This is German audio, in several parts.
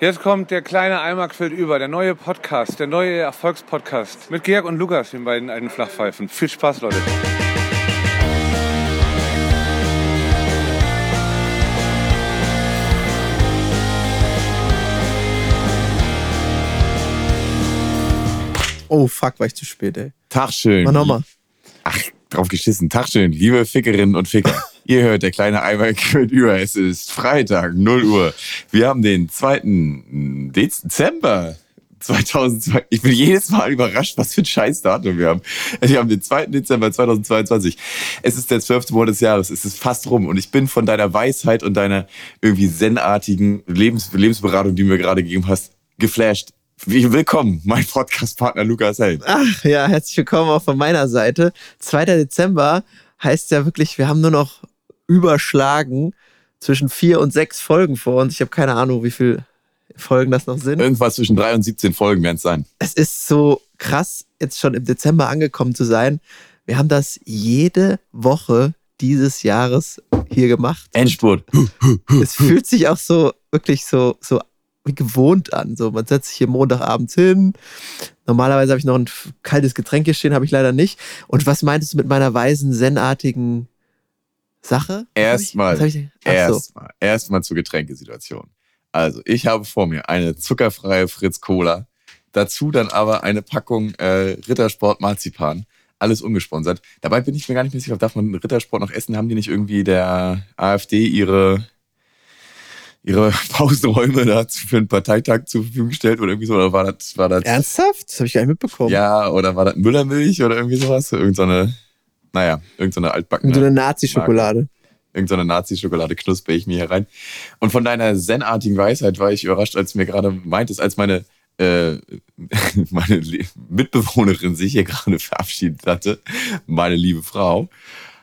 Jetzt kommt der kleine Eimer quillt über, der neue Podcast, der neue Erfolgspodcast mit Georg und Lukas, den beiden alten Flachpfeifen. Viel Spaß, Leute. Oh fuck, war ich zu spät, ey. Tag schön. Mach nochmal. Ach, drauf geschissen. Tag schön, liebe Fickerinnen und Ficker. Ihr hört der kleine Eimer quillt über. Es ist Freitag, 0 Uhr. Wir haben den 2. Dezember. 2002. Ich bin jedes Mal überrascht, was für ein Scheißdatum wir haben. Wir haben den 2. Dezember 2022. Es ist der 12. Monat des Jahres. Es ist fast rum. Und ich bin von deiner Weisheit und deiner irgendwie zen-artigen Lebens Lebensberatung, die du mir gerade gegeben hast, geflasht. Willkommen, mein Podcast-Partner Lukas Held. Ach ja, herzlich willkommen auch von meiner Seite. 2. Dezember heißt ja wirklich, wir haben nur noch überschlagen zwischen vier und sechs Folgen vor uns. Ich habe keine Ahnung, wie viele Folgen das noch sind. Irgendwas zwischen drei und 17 Folgen werden es sein. Es ist so krass, jetzt schon im Dezember angekommen zu sein. Wir haben das jede Woche dieses Jahres hier gemacht. Endspurt. Es fühlt sich auch so wirklich so, so wie gewohnt an. So, man setzt sich hier Montagabends hin. Normalerweise habe ich noch ein kaltes Getränk hier stehen, habe ich leider nicht. Und was meintest du mit meiner weisen, zen-artigen Sache? Erstmal, Ach so. erstmal, erstmal zur Getränkesituation. Also, ich habe vor mir eine zuckerfreie Fritz Cola, dazu dann aber eine Packung äh, Rittersport Marzipan. Alles ungesponsert. Dabei bin ich mir gar nicht mehr sicher, darf man Rittersport noch essen? Haben die nicht irgendwie der AfD ihre, ihre Pausenräume dazu für einen Parteitag zur Verfügung gestellt oder irgendwie so? Oder war das, war das Ernsthaft? Das habe ich gar nicht mitbekommen. ja, oder war das Müllermilch oder irgendwie sowas? Irgend so eine, naja, irgend so altbackene. Und so eine Nazi-Schokolade. Irgend so eine Nazi-Schokolade knusper ich mir hier rein. Und von deiner zen-artigen Weisheit war ich überrascht, als du mir gerade meintest, als meine, äh, meine Mitbewohnerin sich hier gerade verabschiedet hatte, meine liebe Frau,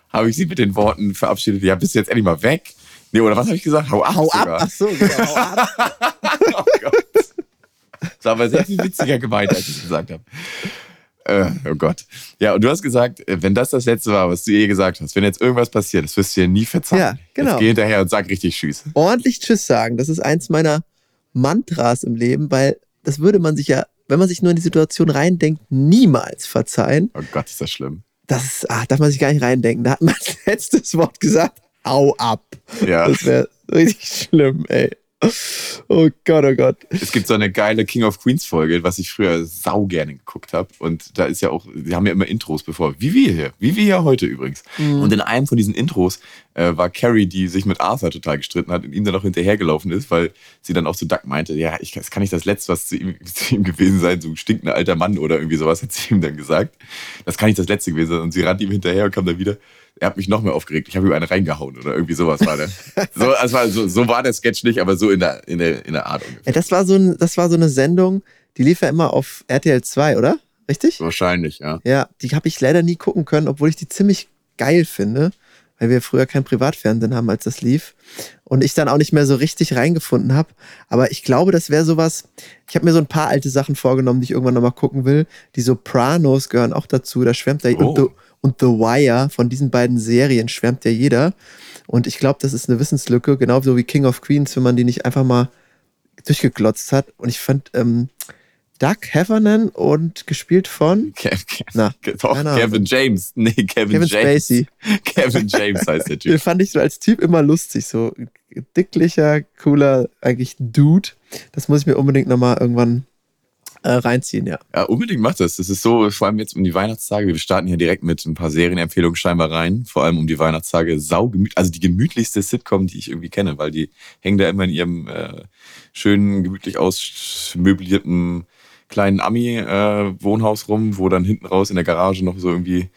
habe ich sie mit den Worten verabschiedet, ja, bist du jetzt endlich mal weg? Nee, oder was habe ich gesagt? Hau ab. Hau ab! sogar. Ach so, genau, hau ab. oh Gott. Das war aber sehr viel witziger gemeint, als ich es gesagt habe. Äh, oh Gott. Ja, und du hast gesagt, äh, wenn das das Letzte war, was du je gesagt hast, wenn jetzt irgendwas passiert, das wirst du dir nie verzeihen. Ja, genau. Jetzt geh hinterher und sag richtig Tschüss. Ordentlich Tschüss sagen. Das ist eins meiner Mantras im Leben, weil das würde man sich ja, wenn man sich nur in die Situation reindenkt, niemals verzeihen. Oh Gott, ist das schlimm. Das ist, ach, darf man sich gar nicht reindenken. Da hat man als letztes Wort gesagt, hau ab. Ja. Das wäre richtig schlimm, ey. Oh Gott, oh Gott. Es gibt so eine geile King of Queens Folge, was ich früher sau gerne geguckt habe. Und da ist ja auch, die haben ja immer Intros bevor. Wie wir hier. Wie wir hier heute übrigens. Und in einem von diesen Intros äh, war Carrie, die sich mit Arthur total gestritten hat und ihm dann auch hinterhergelaufen ist, weil sie dann auch zu Duck meinte, ja, ich, das kann nicht das Letzte, was zu ihm, zu ihm gewesen sein, so ein stinkender alter Mann oder irgendwie sowas, hat sie ihm dann gesagt. Das kann nicht das Letzte gewesen sein. Und sie rannte ihm hinterher und kam dann wieder. Er hat mich noch mehr aufgeregt. Ich habe ihm eine reingehauen oder irgendwie sowas war der. so, also war, so, so war der Sketch nicht, aber so in der, in der, in der Art ungefähr. Das, war so ein, das war so eine Sendung, die lief ja immer auf RTL 2, oder? Richtig? Wahrscheinlich, ja. Ja, die habe ich leider nie gucken können, obwohl ich die ziemlich geil finde, weil wir früher kein Privatfernsehen haben, als das lief. Und ich dann auch nicht mehr so richtig reingefunden habe. Aber ich glaube, das wäre sowas. Ich habe mir so ein paar alte Sachen vorgenommen, die ich irgendwann nochmal gucken will. Die Sopranos gehören auch dazu. Da schwärmt da Oh. und, und The Wire, von diesen beiden Serien schwärmt ja jeder. Und ich glaube, das ist eine Wissenslücke, genauso wie King of Queens, wenn man die nicht einfach mal durchgeglotzt hat. Und ich fand ähm, Doug Heffernan und gespielt von Kev, Kev, Na, doch. Kevin James. Nee, Kevin, Kevin James. Spacey. Kevin James heißt der Den Typ. fand ich so als Typ immer lustig. So dicklicher, cooler, eigentlich Dude. Das muss ich mir unbedingt nochmal irgendwann äh, reinziehen, ja. Ja, unbedingt macht das. Das ist so, vor allem jetzt um die Weihnachtstage. Wir starten hier direkt mit ein paar Serienempfehlungen scheinbar rein. Vor allem um die Weihnachtstage. Saugemütlich, also die gemütlichste Sitcom, die ich irgendwie kenne, weil die hängen da immer in ihrem äh, schönen, gemütlich ausmöblierten kleinen Ami-Wohnhaus rum, wo dann hinten raus in der Garage noch so irgendwie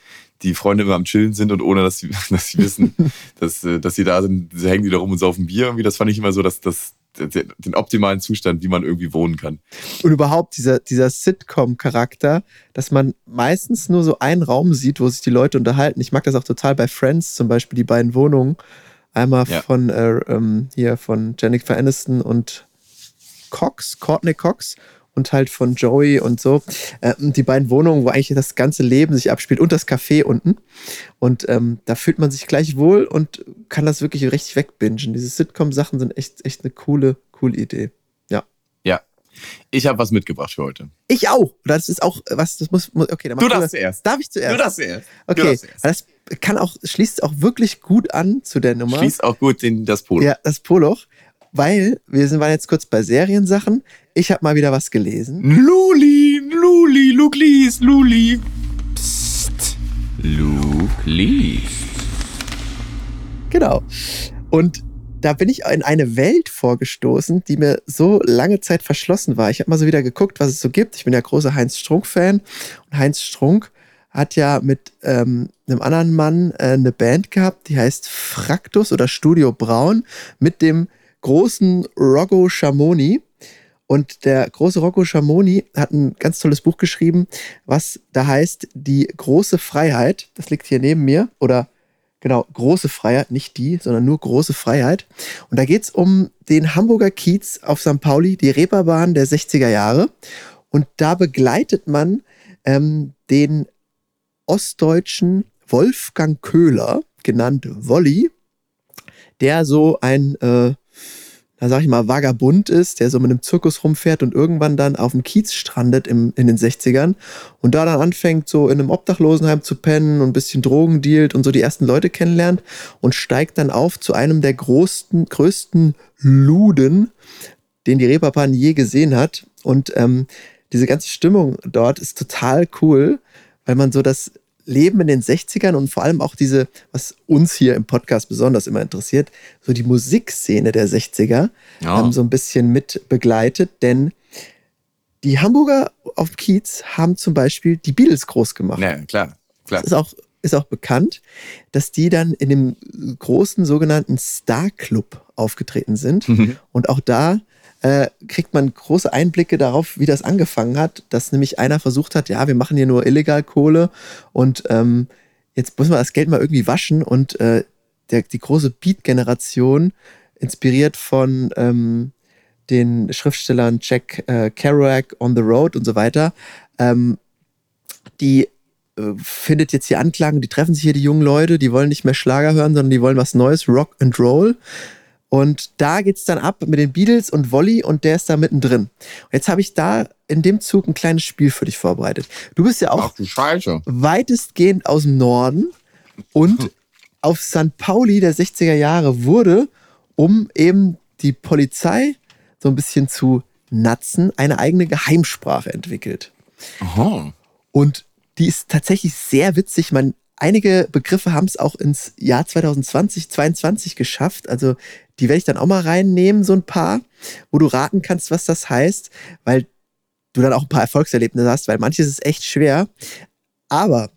die Freunde immer am Chillen sind und ohne, dass sie, dass sie wissen, dass, äh, dass sie da sind, sie hängen die da rum und saufen Bier irgendwie. Das fand ich immer so, dass das den optimalen Zustand, wie man irgendwie wohnen kann. Und überhaupt dieser, dieser Sitcom-Charakter, dass man meistens nur so einen Raum sieht, wo sich die Leute unterhalten. Ich mag das auch total bei Friends, zum Beispiel die beiden Wohnungen. Einmal Ja. von äh, ähm, hier von Jennifer Aniston und Cox, Courtney Cox und halt von Joey und so. Äh, die beiden Wohnungen, wo eigentlich das ganze Leben sich abspielt und das Café unten. Und ähm, da fühlt man sich gleich wohl und kann das wirklich richtig wegbingen. Diese Sitcom-Sachen sind echt, echt eine coole, coole Idee. Ja. Ich habe was mitgebracht für heute. Ich auch. Das ist auch was, das muss, muss okay, dann mach Du darfst zuerst. Darf ich zuerst? Du darfst zuerst. Du Okay, darfst zuerst. das kann auch, schließt auch wirklich gut an zu der Nummer. Schließt auch gut den, das Polo. Ja, das Poloch, weil wir sind, waren jetzt kurz bei Seriensachen. Ich habe mal wieder was gelesen. Luli, Luli, Luke liest, Luli. Psst. Luke liest. Genau. Und da bin ich in eine Welt vorgestoßen, die mir so lange Zeit verschlossen war. Ich habe mal so wieder geguckt, was es so gibt. Ich bin ja großer Heinz Strunk-Fan. Und Heinz Strunk hat ja mit ähm, einem anderen Mann äh, eine Band gehabt, die heißt Fraktus oder Studio Braun mit dem großen Rocco Schamoni. Und der große Rocco Schamoni hat ein ganz tolles Buch geschrieben, was da heißt Die große Freiheit. Das liegt hier neben mir. Oder genau, große Freiheit, nicht die, sondern nur große Freiheit. Und da geht es um den Hamburger Kiez auf St. Pauli, die Reeperbahn der 60er Jahre. Und da begleitet man ähm, den ostdeutschen Wolfgang Köhler, genannt Wolli, der so ein, äh, da sag ich mal, Vagabund ist, der so mit einem Zirkus rumfährt und irgendwann dann auf dem Kiez strandet im, in den 60ern und da dann anfängt, so in einem Obdachlosenheim zu pennen und ein bisschen Drogen dealt und so die ersten Leute kennenlernt und steigt dann auf zu einem der größten, größten Luden, den die Reeperbahn je gesehen hat. Und ähm, diese ganze Stimmung dort ist total cool, weil man so das Leben in den 60ern und vor allem auch diese, was uns hier im Podcast besonders immer interessiert, so die Musikszene der 60er Ja. ähm, so ein bisschen mit begleitet, denn die Hamburger auf Kiez haben zum Beispiel die Beatles groß gemacht. Ja, klar. klar. ist auch, ist auch bekannt, dass die dann in dem großen sogenannten Star Club aufgetreten sind. Mhm. Und auch da äh, kriegt man große Einblicke darauf, wie das angefangen hat, dass nämlich einer versucht hat, ja, wir machen hier nur illegal Kohle und ähm, jetzt muss man das Geld mal irgendwie waschen und äh, der, die große Beat-Generation, inspiriert von ähm, den Schriftstellern Jack äh, Kerouac, On the Road und so weiter, ähm, die äh, findet jetzt hier Anklang, die treffen sich hier die jungen Leute, die wollen nicht mehr Schlager hören, sondern die wollen was Neues, Rock and Roll. Und da geht's dann ab mit den Beatles und Wolli und der ist da mittendrin. Und jetzt habe ich da in dem Zug ein kleines Spiel für dich vorbereitet. Du bist ja auch weitestgehend aus dem Norden und auf St. Pauli der 60er Jahre wurde, um eben die Polizei so ein bisschen zu natzen, eine eigene Geheimsprache entwickelt. Aha. Und die ist tatsächlich sehr witzig. Man, einige Begriffe haben es auch ins Jahr 2020, 2022 geschafft. Also die werde ich dann auch mal reinnehmen, so ein paar, wo du raten kannst, was das heißt, weil du dann auch ein paar Erfolgserlebnisse hast, weil manches ist echt schwer. Aber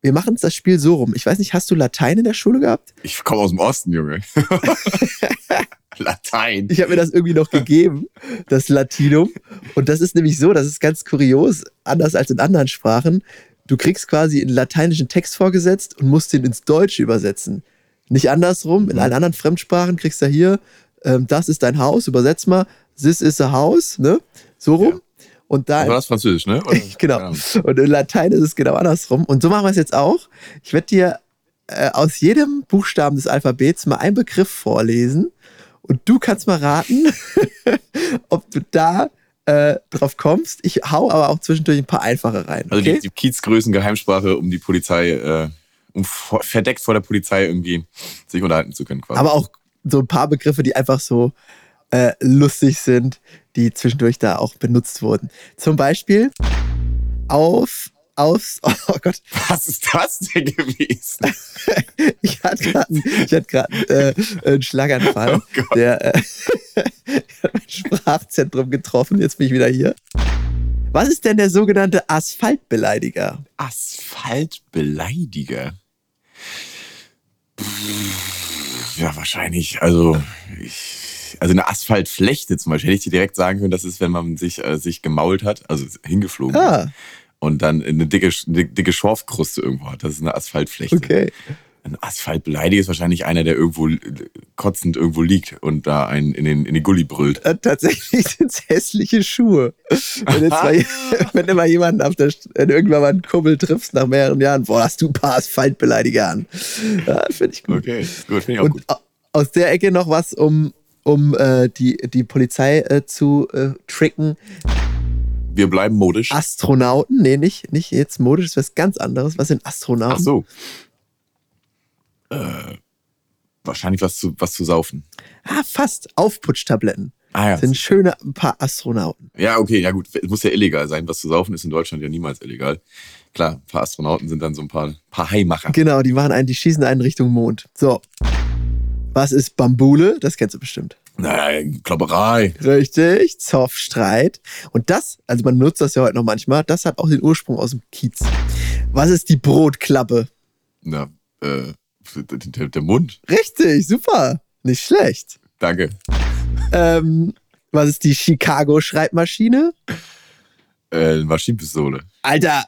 wir machen das Spiel so rum. Ich weiß nicht, hast du Latein in der Schule gehabt? Ich komme aus dem Osten, Junge. Latein. Ich habe mir das irgendwie noch gegeben, das Latinum. Und das ist nämlich so, das ist ganz kurios, anders als in anderen Sprachen. Du kriegst quasi einen lateinischen Text vorgesetzt und musst den ins Deutsche übersetzen. Nicht andersrum. In allen anderen Fremdsprachen kriegst du hier, ähm, das ist dein Haus, übersetz mal, this is a house, ne? So rum. Und da War das Französisch, ne? Genau. Ja. Und in Latein ist es genau andersrum. Und so machen wir es jetzt auch. Ich werde dir äh, aus jedem Buchstaben des Alphabets mal einen Begriff vorlesen. Und du kannst mal raten, ob du da äh, drauf kommst. Ich hau aber auch zwischendurch ein paar einfache rein. Also Okay? die, die Kiezgrößen Geheimsprache, um die Polizei, äh, um vor, verdeckt vor der Polizei irgendwie sich unterhalten zu können quasi. aber auch so ein paar Begriffe, die einfach so äh, lustig sind, die zwischendurch da auch benutzt wurden. Zum Beispiel auf, aufs, oh Gott, Was ist das denn gewesen? Ich hatte gerade ich hatte grad, äh, einen Schlaganfall. Oh Gott. der äh, hat mein Sprachzentrum getroffen. Jetzt bin ich wieder hier. Was ist denn der sogenannte Asphaltbeleidiger? Asphaltbeleidiger. Ja, wahrscheinlich. Also, ich, also eine Asphaltflechte zum Beispiel hätte ich dir direkt sagen können, das ist, wenn man sich, äh, sich gemault hat, also hingeflogen ist Ah, und dann eine dicke, eine dicke Schorfkruste irgendwo hat. Das ist eine Asphaltflechte. okay. Ein Asphaltbeleidiger ist wahrscheinlich einer, der irgendwo kotzend irgendwo liegt und da einen in, den, in die Gully brüllt. Äh, tatsächlich sind es hässliche Schuhe. Wenn, jetzt mal, wenn du mal jemanden auf der wenn irgendwann mal einen Kumpel triffst nach mehreren Jahren, boah, hast du ein paar Asphaltbeleidiger an. Ja, Finde ich gut. Okay, gut, finde ich auch Und gut. au- aus der Ecke noch was, um um äh, die, die Polizei äh, zu äh, tricken. Wir bleiben modisch. Astronauten, nee, nicht, nicht jetzt modisch, das ist was ganz anderes. Was sind Astronauten? Ach so. Äh, wahrscheinlich was zu, was zu saufen. Ah, fast. Aufputschtabletten. Ah ja. Sind schöne ein paar Astronauten. Ja, okay, ja gut. Es muss ja illegal sein. Was zu saufen ist in Deutschland ja niemals illegal. Klar, ein paar Astronauten sind dann so ein paar, paar Haimacher. Genau, die machen einen, die schießen einen Richtung Mond. So. Was ist Bambule? Das kennst du bestimmt. Naja, Klopperei. Richtig, Zoffstreit. Und das, also man nutzt das ja heute noch manchmal, das hat auch den Ursprung aus dem Kiez. Was ist die Brotklappe? Na, äh, der, der Mund. Richtig, super. Nicht schlecht. Danke. Ähm, was ist die Chicago-Schreibmaschine? Äh, Maschinenpistole. Alter,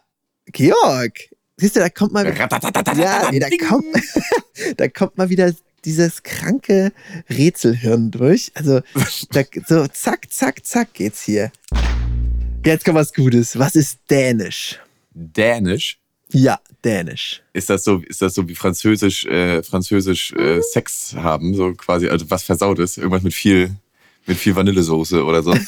Georg. Siehst du, da kommt mal. Ja, nee, da kommt, da kommt mal wieder dieses kranke Rätselhirn durch. Also, da, so zack, zack, zack geht's hier. Jetzt kommt was Gutes. Was ist Dänisch? Dänisch. Ja, Dänisch. Ist das so, ist das so wie Französisch, äh, Französisch äh, Sex haben, so quasi, also was versaut ist, irgendwas mit viel, mit viel Vanillesoße oder so.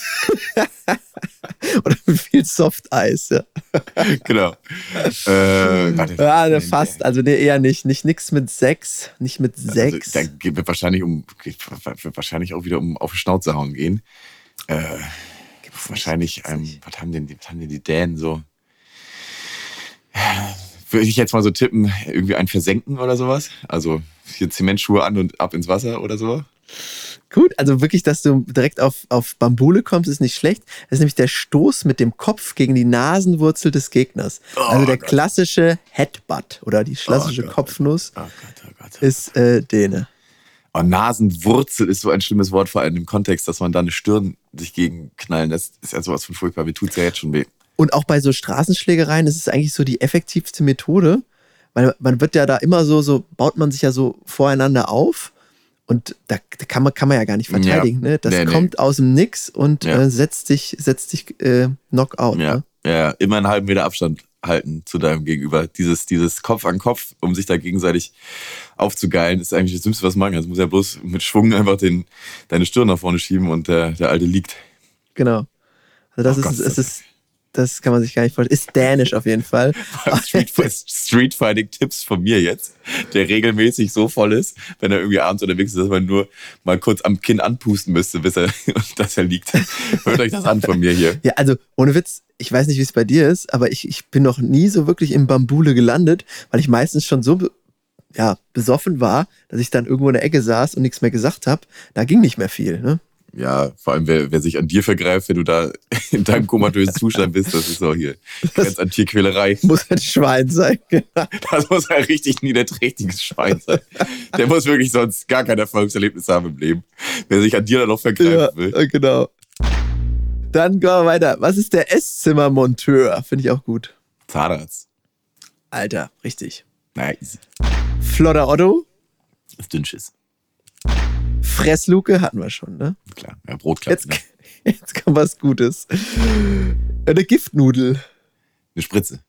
Oder mit viel Softeis, ja. genau. Äh, warte, Ja, ne, fast. Also nee, eher nicht. Nicht nix mit sechs, nicht mit sechs. Also, da wird wahrscheinlich um, wird wahrscheinlich auch wieder um auf Schnauze hauen gehen. Äh, wahrscheinlich, ähm, was haben denn was haben denn die Dänen so? Würde ich jetzt mal so tippen, irgendwie ein Versenken oder sowas? Also hier Zementschuhe an und ab ins Wasser oder so? Gut, also wirklich, dass du direkt auf, auf Bambule kommst, ist nicht schlecht. Das ist nämlich der Stoß mit dem Kopf gegen die Nasenwurzel des Gegners. also der Gott. klassische Headbutt oder die klassische Gott. Kopfnuss Oh Gott, oh Gott. ist äh, Däne. Oh, Nasenwurzel ist so ein schlimmes Wort, vor allem im Kontext, dass man da eine Stirn sich gegenknallen lässt. Ist ja sowas von furchtbar. Mir tut's ja jetzt schon weh. Und auch bei so Straßenschlägereien ist es eigentlich so die effektivste Methode, weil man wird ja da immer so, so baut man sich ja so voreinander auf und da, da kann, man, kann man ja gar nicht verteidigen. Ne? Das Nee, nee. kommt aus dem Nix und Ja. äh, setzt dich, setzt dich äh, Knockout. Ja, Ne? ja, immer einen halben Meter Abstand halten zu deinem Gegenüber. Dieses, dieses Kopf an Kopf, um sich da gegenseitig aufzugeilen, ist eigentlich das Dümmste, was man kann. Das muss ja bloß mit Schwung einfach den, deine Stirn nach vorne schieben und der, der Alte liegt. Genau. Also das Oh ist, Gott, es ist das kann man sich gar nicht vorstellen. Ist dänisch auf jeden Fall. Street, Street Fighting Tipps von mir jetzt, der regelmäßig so voll ist, wenn er irgendwie abends unterwegs ist, dass man nur mal kurz am Kinn anpusten müsste, bis er, dass er liegt. Hört euch das an von mir hier. Ja, also ohne Witz, ich weiß nicht, wie es bei dir ist, aber ich, ich bin noch nie so wirklich im Bambule gelandet, weil ich meistens schon so ja, besoffen war, dass ich dann irgendwo in der Ecke saß und nichts mehr gesagt habe. Da ging nicht mehr viel. Ne? Ja, vor allem, wer, wer sich an dir vergreift, wenn du da in deinem komatösen Zustand bist, das ist so hier. Ganz an Tierquälerei. Muss ein Schwein sein. Das muss ein richtig niederträchtiges Schwein sein. Der muss wirklich sonst gar kein Erfolgserlebnis haben im Leben. Wer sich an dir dann noch ja, vergreifen will. äh, genau. Dann gehen wir weiter. Was ist der Esszimmermonteur? Finde ich auch gut. Zahnarzt. Alter, richtig. Easy. Flotter Otto, Das Dünnschiss. Fressluke hatten wir schon, ne? Klar. Ja, Brotklappen. Jetzt, Ne? jetzt kommt was Gutes. Eine Giftnudel. Eine Spritze.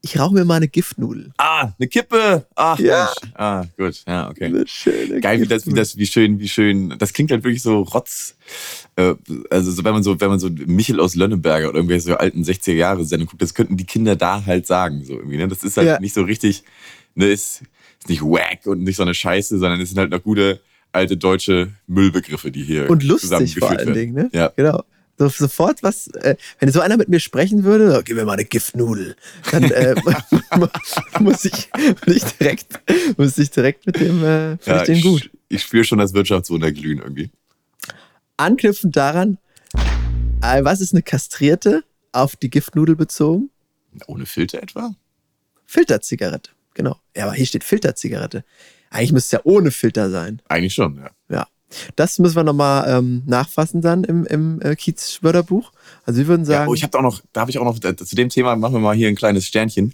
Ich rauche mir mal eine Giftnudel. Ah, eine Kippe. Ach, Ja. Mensch. Ah, gut. Ja, okay. Eine schöne Geil, wie das, wie das, wie schön, wie schön. Das klingt halt wirklich so rotz. Äh, also so, wenn man so, wenn man so Michel aus Lönneberger oder irgendwelche so alten 60er Jahre Sendungen guckt, das könnten die Kinder da halt sagen, so irgendwie. Ne? Das ist halt Ja. nicht so richtig, ne, ist nicht wack und nicht so eine Scheiße, sondern es sind halt noch gute alte deutsche Müllbegriffe, die hier Und lustig vor allen werden. Dingen, ne? Ja. Genau. So, sofort was, äh, wenn so einer mit mir sprechen würde, so, gib mir mal eine Giftnudel, dann äh, muss, ich, muss ich direkt, muss ich direkt mit dem, äh, Ja, ich den gut. Ich, ich spüre schon das Wirtschaftswunder glühen irgendwie. Anknüpfend daran, äh, was ist eine kastrierte auf die Giftnudel bezogen? Ohne Filter etwa? Filterzigarette, genau. Ja, aber hier steht Filterzigarette. Eigentlich müsste es ja ohne Filter sein. Eigentlich schon, ja. Ja. Das müssen wir nochmal ähm, nachfassen dann im, im äh, Kiez-Wörterbuch. Also wir würden ja sagen, oh, ich habe auch noch, da habe ich auch noch, äh, zu dem Thema machen wir mal hier ein kleines Sternchen.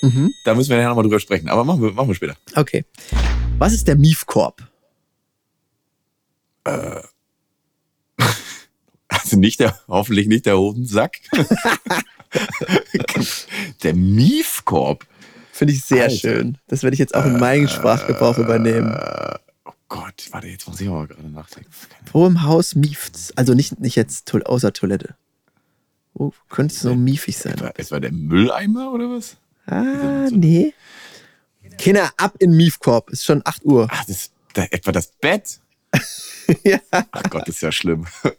mhm, Da müssen wir nachher nochmal drüber sprechen, aber machen wir, machen wir später. okay. Was ist der Miefkorb? Also nicht der, hoffentlich nicht der Hodensack. der Miefkorb. Finde ich sehr Alter. schön. Das werde ich jetzt auch in meinen Sprachgebrauch übernehmen. Äh, oh Gott, warte, jetzt muss ich aber gerade nachdenken. Im Haus miefts? Also nicht, nicht jetzt to außer Toilette. Wo könnte es so miefig sein? Etwa, etwa der Mülleimer oder was? Ah, nee. Kinder, ab in Miefkorb. Ist schon 8 Uhr. Ach, das, da, etwa das Bett? ja. Ach Gott, das ist ja schlimm.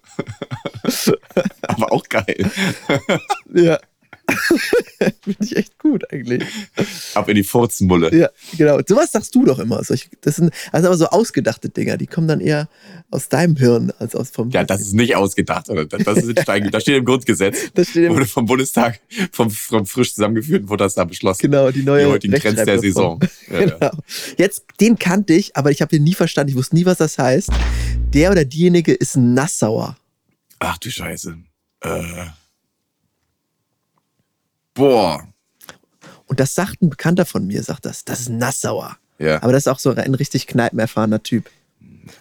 aber auch geil. ja. Finde ich echt gut eigentlich. Ab in die Furzenmulle. Ja, genau. Sowas sagst du doch immer. Solche, das sind also aber so ausgedachte Dinger, die kommen dann eher aus deinem Hirn als aus vom. Ja, das ist nicht ausgedacht, oder? Das, ist Stein, das steht im Grundgesetz. Das steht im wurde vom Bundestag, vom, vom frisch zusammengeführten wurde das da beschlossen. Genau, die neue Die heutigen Trends der. Saison. Ja, ja. Genau. Jetzt, den kannte ich, aber ich habe den nie verstanden. Ich wusste nie, was das heißt. Der oder diejenige ist ein Nassauer. Ach du Scheiße. Äh. Boah. Und das sagt ein Bekannter von mir, sagt das. Das ist Nassauer. Ja. Aber das ist auch so ein richtig kneipenerfahrener Typ.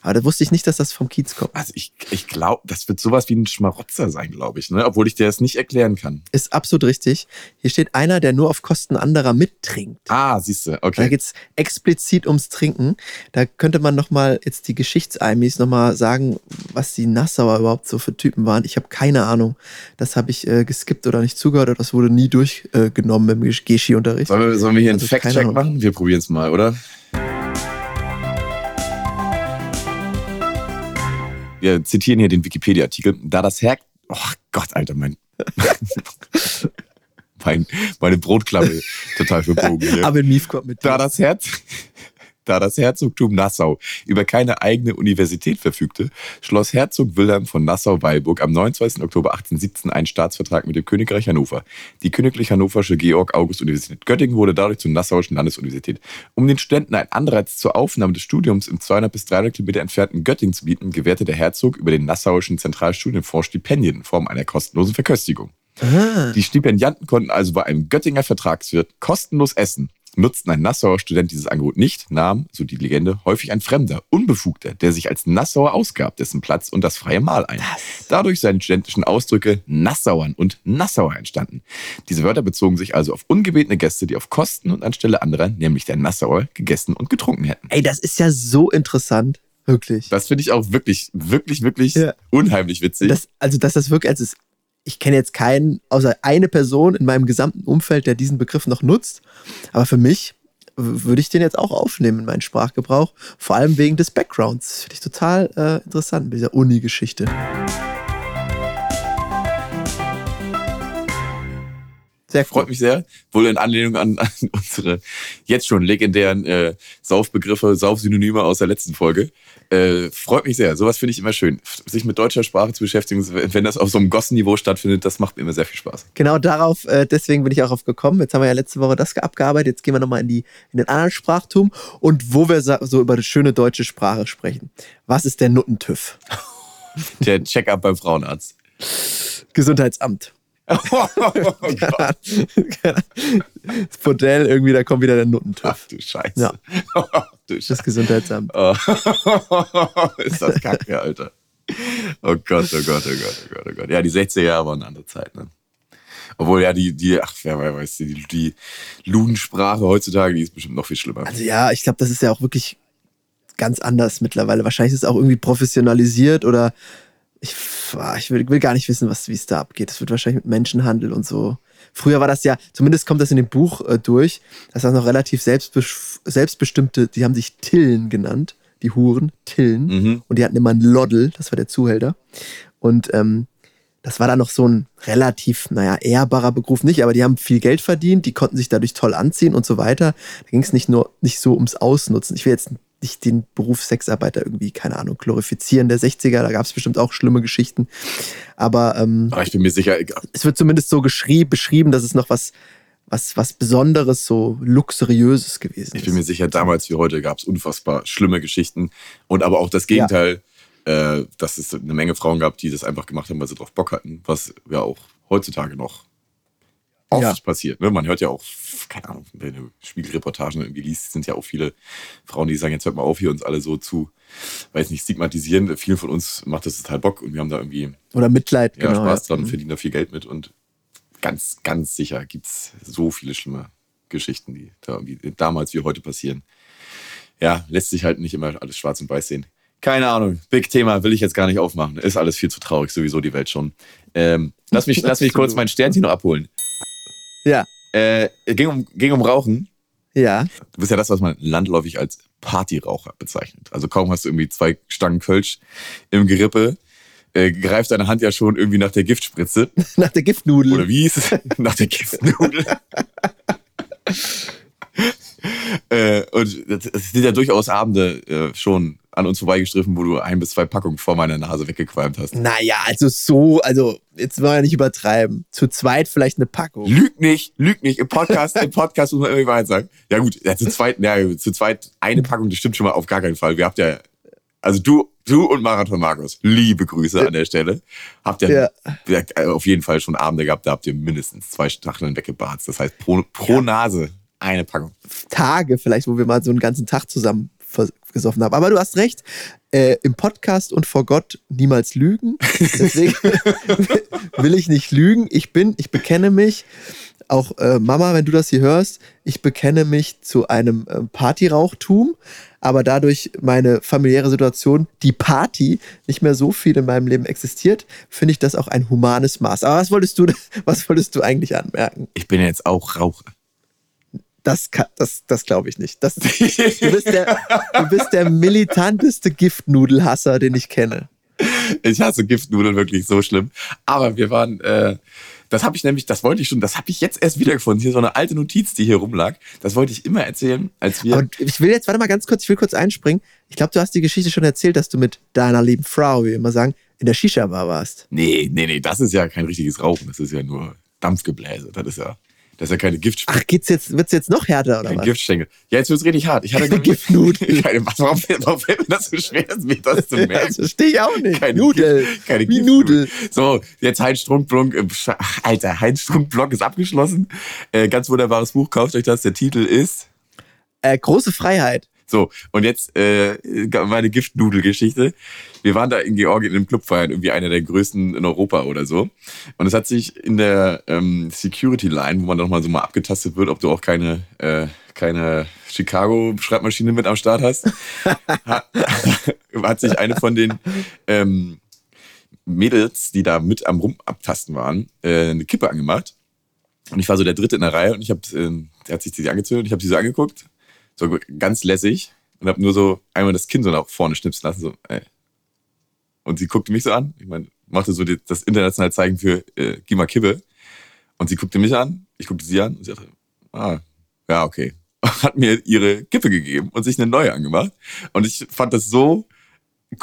Aber da wusste ich nicht, dass das vom Kiez kommt. Also ich, ich glaube, das wird sowas wie ein Schmarotzer sein, glaube ich, ne? Obwohl ich dir das nicht erklären kann. Ist absolut richtig. Hier steht einer, der nur auf Kosten anderer mittrinkt. Ah, siehst du, Da okay. geht's explizit ums Trinken. Da könnte man nochmal jetzt die Geschichtseimis nochmal sagen, was die Nassauer überhaupt so für Typen waren. Ich habe keine Ahnung. Das habe ich äh, geskippt oder nicht zugehört oder das wurde nie durchgenommen im Geschi-Unterricht. Sollen wir, sollen wir hier einen Also keine Fact-Check machen? Wir probieren es mal, oder? Wir zitieren hier den Wikipedia-Artikel. Da das Herr... Oh Gott, Alter, mein... mein meine Brotklappe total verbogen hier. Aber in Miefkorb mit. Da das, Herz, da das Herzogtum Nassau über keine eigene Universität verfügte, schloss Herzog Wilhelm von Nassau-Weilburg am 29. Oktober 1817 einen Staatsvertrag mit dem Königreich Hannover. Die Königlich Hannoversche Georg-August-Universität Göttingen wurde dadurch zur Nassauischen Landesuniversität. Um den Studenten einen Anreiz zur Aufnahme des Studiums im 200 bis 300 Kilometer entfernten Göttingen zu bieten, gewährte der Herzog über den Nassauischen Zentralstudienfonds Stipendien in Form einer kostenlosen Verköstigung. Ah, Die Stipendianten konnten also bei einem Göttinger Vertragswirt kostenlos essen. Nutzten ein Nassauer Student dieses Angebot nicht, nahm, so die Legende, häufig ein Fremder, Unbefugter, der sich als Nassauer ausgab, dessen Platz und das freie Mahl ein. Dadurch seien studentischen Ausdrücke Nassauern und Nassauer entstanden. Diese Wörter bezogen sich also auf ungebetene Gäste, die auf Kosten und anstelle anderer, nämlich der Nassauer, gegessen und getrunken hätten. ey, das ist ja so interessant. Wirklich. Das finde ich auch wirklich, wirklich, wirklich Ja. unheimlich witzig. Das, also, dass das wirklich, also es, ich kenne jetzt keinen, außer eine Person in meinem gesamten Umfeld, der diesen Begriff noch nutzt. Aber für mich würde ich den jetzt auch aufnehmen in meinen Sprachgebrauch. Vor allem wegen des Backgrounds. Finde ich total äh, interessant mit dieser Uni-Geschichte. Sehr Freut cool. mich sehr. Wohl in Anlehnung an, an unsere jetzt schon legendären äh, Saufbegriffe, Saufsynonyme aus der letzten Folge. Äh, freut mich sehr. Sowas finde ich immer schön. Sich mit deutscher Sprache zu beschäftigen, wenn das auf so einem Gossen-Niveau stattfindet, das macht mir immer sehr viel Spaß. Genau darauf, äh, deswegen bin ich auch auf gekommen. Jetzt haben wir ja letzte Woche das abgearbeitet. Jetzt gehen wir nochmal in, die, in den anderen Sprachtum und wo wir so über die schöne deutsche Sprache sprechen. Was ist der Nuttentüff? Der Check-up beim Frauenarzt. Gesundheitsamt. Oh Gott. das Bordell, irgendwie, da kommt wieder der Ach Nuttentüff. du Scheiße. Ja. Ach du Scheiße. Das Gesundheitsamt. Oh. ist das kacke, Alter. Oh Gott, oh Gott, oh Gott, oh Gott, oh Gott. Ja, die 60er Jahre waren eine andere Zeit, ne? Obwohl ja die, die, ach, wer weiß, die, die Ludensprache heutzutage, die ist bestimmt noch viel schlimmer. Also ja, ich glaube, das ist ja auch wirklich ganz anders mittlerweile. Wahrscheinlich ist es auch irgendwie professionalisiert oder ich, ah, ich will, will gar nicht wissen, was wie es da abgeht. Das wird wahrscheinlich mit Menschenhandel und so. Früher war das ja, zumindest kommt das in dem Buch äh, durch, dass das noch relativ selbstbestimmte, die haben sich Tillen genannt, die Huren, Tillen. Mhm. Und die hatten immer einen Loddel, das war der Zuhälter. Und ähm, das war dann noch so ein relativ, naja, ehrbarer Beruf nicht, aber die haben viel Geld verdient, die konnten sich dadurch toll anziehen und so weiter. Da ging es nicht nur nicht so ums Ausnutzen. Ich will jetzt nicht den Beruf Sexarbeiter irgendwie, keine Ahnung, glorifizieren der 60er, da gab es bestimmt auch schlimme Geschichten. Aber ähm, Aber ich bin mir sicher, es wird zumindest so geschrieben, beschrieben, dass es noch was, was, was Besonderes, so Luxuriöses gewesen ich bin mir ist. sicher, damals wie heute gab es unfassbar schlimme Geschichten. Und aber auch das Gegenteil, äh, dass es eine Menge Frauen gab, die das einfach gemacht haben, weil sie drauf Bock hatten, was ja auch heutzutage noch oft Ja. passiert. Ne? Man hört ja auch, keine Ahnung, wenn du Spiegelreportagen irgendwie liest, sind ja auch viele Frauen, die sagen, jetzt hört mal auf, hier uns alle so zu, weiß nicht, stigmatisieren. Vielen von uns macht das total Bock und wir haben da irgendwie Oder Mitleid, ja, genau. Spaß ja. dran und verdienen da viel Geld mit. Und ganz, ganz sicher gibt es so viele schlimme Geschichten, die da irgendwie damals wie heute passieren. ja, lässt sich halt nicht immer alles schwarz und weiß sehen. Keine Ahnung. Big Thema will ich jetzt gar nicht aufmachen. Ist alles viel zu traurig, sowieso die Welt schon. Ähm, lass, mich, lass mich kurz mein Sternchen noch abholen. Ja. Äh, ging, um, ging um Rauchen. Ja. Du bist ja das, was man landläufig als Partyraucher bezeichnet. Also kaum hast du irgendwie zwei Stangen Kölsch im Gerippe, äh, greift deine Hand ja schon irgendwie nach der Giftspritze. Nach der Giftnudel. Oder wie hieß es? nach der Giftnudel. äh, und es sind ja durchaus Abende äh, schon an uns vorbeigestriffen, wo du ein bis zwei Packungen vor meiner Nase weggequalmt hast. Naja, also so, also jetzt wollen wir nicht übertreiben. Zu zweit vielleicht eine Packung. Lüg nicht, lüg nicht. Im Podcast, im Podcast muss man irgendwie Wahrheit sagen. Ja gut, ja, zu zweit, ja, zu zweit eine Packung, das stimmt schon mal auf gar keinen Fall. Wir habt ja, also du, du und Marathon Markus, liebe Grüße an der Stelle. Habt ihr ja. auf jeden Fall schon Abende gehabt, da habt ihr mindestens zwei Stacheln weggebarzt. Das heißt, pro, pro Nase eine Packung. Tage vielleicht, wo wir mal so einen ganzen Tag zusammen gesoffen haben. Aber du hast recht, äh, im Podcast und vor Gott niemals lügen. Deswegen will ich nicht lügen. Ich bin, ich bekenne mich, auch äh, Mama, wenn du das hier hörst, ich bekenne mich zu einem äh, Partyrauchtum. Aber dadurch meine familiäre Situation, die Party, nicht mehr so viel in meinem Leben existiert, finde ich das auch ein humanes Maß. Aber was wolltest du, was wolltest du eigentlich anmerken? Ich bin jetzt auch Raucher. Das, das, das glaube ich nicht. Das, du, bist der, du bist der militanteste Giftnudelhasser, den ich kenne. Ich hasse Giftnudeln wirklich so schlimm. Aber wir waren, äh, das habe ich nämlich, das wollte ich schon, das habe ich jetzt erst wiedergefunden. Hier so eine alte Notiz, die hier rumlag. Das wollte ich immer erzählen, als wir. Aber ich will jetzt, warte mal ganz kurz, ich will kurz einspringen. Ich glaube, du hast die Geschichte schon erzählt, dass du mit deiner lieben Frau, wie wir immer sagen, in der Shisha-Bar warst. Nee, nee, nee, das ist ja kein richtiges Rauchen. Das ist ja nur Dampfgebläse. Das ist ja. Das ist ja keine Giftspritze. Ach, geht's jetzt, wird's jetzt noch härter, oder Kein was? Giftstängel. Ja, jetzt wird's richtig hart. Ich hatte Keine Giftnudel. Keine, warum, warum fällt mir das so schwer, mir das zu merken? Das verstehe ich auch nicht. Keine Nudel. Gift- keine Wie. Nudel. So, jetzt Heinz Strunkblunk. äh, Alter, Heinz Strunkblok ist abgeschlossen. Äh, ganz wunderbares Buch, kauft euch das. Der Titel ist. Äh, große Freiheit. So, und jetzt äh, meine Giftnudelgeschichte. Wir waren da in Georgien in einem Club feiern, irgendwie einer der größten in Europa oder so. Und es hat sich in der ähm, Security Line, wo man doch mal so mal abgetastet wird, ob du auch keine, äh, keine Chicago-Schreibmaschine mit am Start hast, hat, hat sich eine von den ähm, Mädels, die da mit am Rumabtasten waren, äh, eine Kippe angemacht. Und ich war so der Dritte in der Reihe und ich habe, äh, hat sich die angezündet, ich habe sie so angeguckt, so ganz lässig und habe nur so einmal das Kinn so nach vorne schnipsen lassen, so, ey. Und sie guckte mich so an, ich meine, machte so die, das internationale Zeichen für äh, gib mal Kippe. Und sie guckte mich an, ich guckte sie an und sie sagte, ah, ja, okay. Hat mir ihre Kippe gegeben und sich eine neue angemacht. Und ich fand das so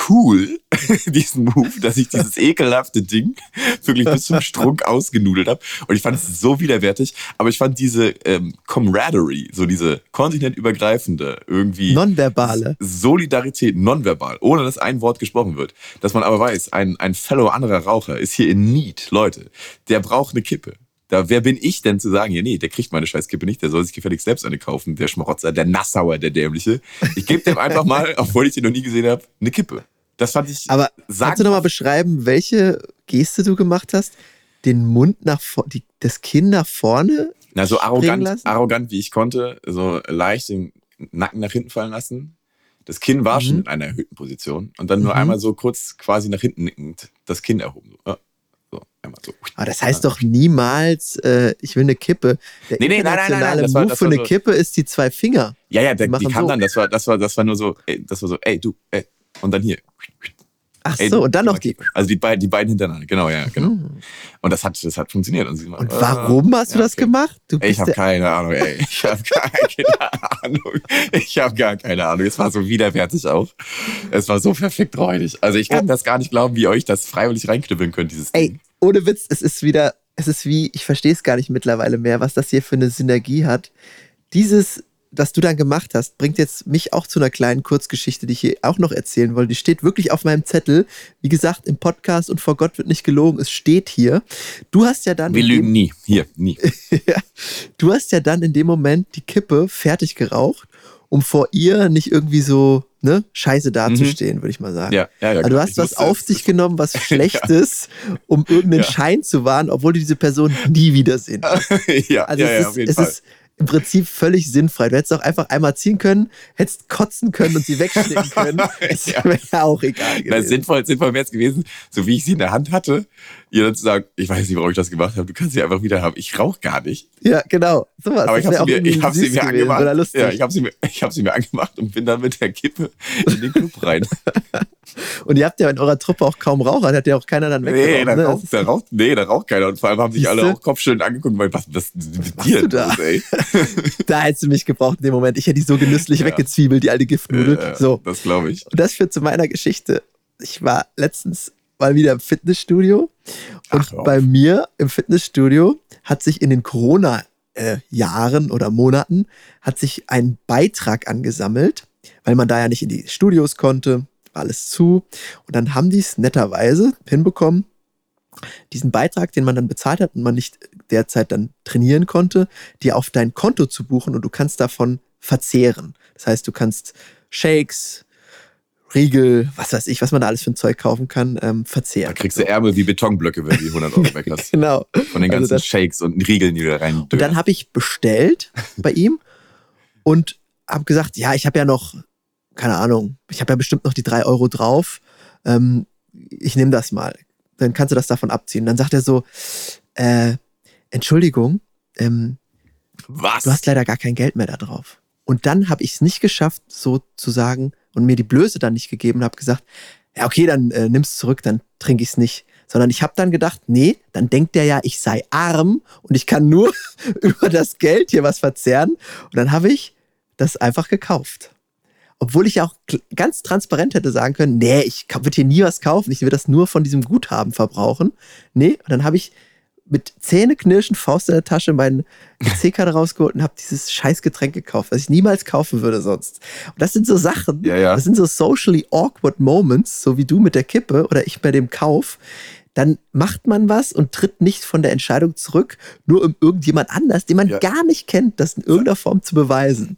cool, diesen Move, dass ich dieses ekelhafte Ding wirklich bis zum Strunk ausgenudelt habe. Und ich fand es so widerwärtig. Aber ich fand diese ähm, Camaraderie, so diese kontinentübergreifende, irgendwie Nonverbale. Solidarität, nonverbal, ohne dass ein Wort gesprochen wird. Dass man aber weiß, ein, ein Fellow anderer Raucher ist hier in Need, Leute. Der braucht eine Kippe. Da, wer bin ich denn zu sagen, ja, nee, der kriegt meine Scheißkippe nicht, der soll sich gefälligst selbst eine kaufen, der Schmarotzer, der Nassauer, der Dämliche. Ich gebe dem einfach mal, obwohl ich den noch nie gesehen habe, eine Kippe. Das fand ich. Aber kannst du nochmal beschreiben, welche Geste du gemacht hast? Den Mund nach vorne, das Kinn nach vorne? Na, so arrogant, lassen? arrogant wie ich konnte, so leicht den Nacken nach hinten fallen lassen. Das Kinn war Mhm. schon in einer erhöhten Position. Und dann nur Mhm. einmal so kurz quasi nach hinten nickend das Kinn erhoben. Einmal so. Aber das heißt doch niemals, äh, ich will eine Kippe. Der Nee, nee, nein, nein, nein, nein, das war- Move das für eine so- Kippe ist die zwei Finger. Ja, ja, der, Die die, kam so. dann, das war, das war, das war nur so, ey, das war so, ey, du, ey. Und dann hier. Ach Ey, so, und dann noch mal die. Also die beiden, die beiden hintereinander, genau, ja, genau. Hm. Und das hat, das hat funktioniert. Und, sie Und warum ah, hast du ja, das okay. gemacht? Du Ey, Ich habe keine Ahnung, ey. Ich habe gar keine Ahnung. Ich habe gar keine Ahnung. Es war so widerwärtig auch. Es war so perfekt räudig. Also ich kann das gar nicht glauben, wie ihr euch das freiwillig reinknüppeln könnt, dieses ey, Ding. Ohne Witz, es ist wieder, es ist wie, ich verstehe es gar nicht mittlerweile mehr, was das hier für eine Synergie hat. Dieses, was du dann gemacht hast, bringt jetzt mich auch zu einer kleinen Kurzgeschichte, die ich hier auch noch erzählen wollte. Die steht wirklich auf meinem Zettel. Wie gesagt, im Podcast und vor Gott wird nicht gelogen. Es steht hier. Du hast ja dann. Wir lügen nie. Hier, nie. Du hast ja dann in dem Moment die Kippe fertig geraucht, um vor ihr nicht irgendwie so ne, scheiße dazustehen, würde ich mal sagen. Mhm. Ja, ja, ja. Also du klar. hast was auf dich genommen, was Schlechtes, um irgendeinen. Schein zu wahren, obwohl du diese Person nie wiedersehen wirst. ja, Also ja, es, ja, auf ist, jeden es, Fall. ist, im Prinzip völlig sinnfrei. Du hättest auch einfach einmal ziehen können, hättest kotzen können und sie wegschnicken können. Das Ja. wäre auch egal Na, gewesen. sinnvoll, sinnvoll wäre es gewesen, so wie ich sie in der Hand hatte, ihr dann zu sagen, ich weiß nicht, warum ich das gemacht habe, du kannst sie einfach wieder haben. Ich rauche gar nicht. Ja, genau. So was. Aber ich habe sie, mir- ich hab sie mir angemacht. Ja, ich habe sie, mir- ich hab sie mir angemacht und bin dann mit der Kippe in den Club rein. und ihr habt ja in eurer Truppe auch kaum Raucher, da hat ja auch keiner dann nee, weggeraucht. da ne? raucht, da raucht, nee, da raucht keiner. Und vor allem haben sich alle auch kopfschüttelnd angeguckt, weil was, was, was mit dir da? los, ey? Da hättest du mich gebraucht in dem Moment. Ich hätte die so genüsslich Ja. weggezwiebelt, die alte Giftnudel. Äh, so. Das glaube ich. Und das führt zu meiner Geschichte. Ich war letztens mal wieder im Fitnessstudio und Ach, bei mir im Fitnessstudio hat sich in den Corona-Jahren oder Monaten hat sich ein Beitrag angesammelt, weil man da ja nicht in die Studios konnte, war alles zu. Und dann haben die es netterweise hinbekommen, diesen Beitrag, den man dann bezahlt hat und man nicht derzeit dann trainieren konnte, dir auf dein Konto zu buchen und du kannst davon verzehren. Das heißt, du kannst Shakes, Riegel, was weiß ich, was man da alles für ein Zeug kaufen kann, ähm, verzehren. Da kriegst du Ärmel wie Betonblöcke, wenn du die 100 Euro weg hast. Genau. Von den Also ganzen das- Shakes und Riegeln, die du da rein Und dann habe ich bestellt bei ihm und habe gesagt, ja, ich habe ja noch, keine Ahnung, ich habe ja bestimmt noch die drei Euro drauf. Ähm, ich nehme das mal. Dann kannst du das davon abziehen. Dann sagt er so, äh, Entschuldigung, ähm, Was? du hast leider gar kein Geld mehr da drauf. Und dann habe ich es nicht geschafft, so zu sagen und mir die Blöße dann nicht gegeben und habe gesagt, ja, okay, dann äh, nimm's zurück, dann trinke ich es nicht. Sondern ich habe dann gedacht, nee, dann denkt der ja, ich sei arm und ich kann nur über das Geld hier was verzehren. Und dann habe ich das einfach gekauft. Obwohl ich ja auch ganz transparent hätte sagen können, nee, ich würde hier nie was kaufen, ich will das nur von diesem Guthaben verbrauchen. Nee, und dann habe ich mit Zähneknirschen, Faust in der Tasche meinen EC-Karte rausgeholt und habe dieses scheiß Getränk gekauft, was ich niemals kaufen würde sonst. Und das sind so Sachen, Ja, ja. das sind so socially awkward Moments, so wie du mit der Kippe oder ich bei dem Kauf. Dann macht man was und tritt nicht von der Entscheidung zurück, nur um irgendjemand anders, den man Ja. gar nicht kennt, das in irgendeiner Form zu beweisen.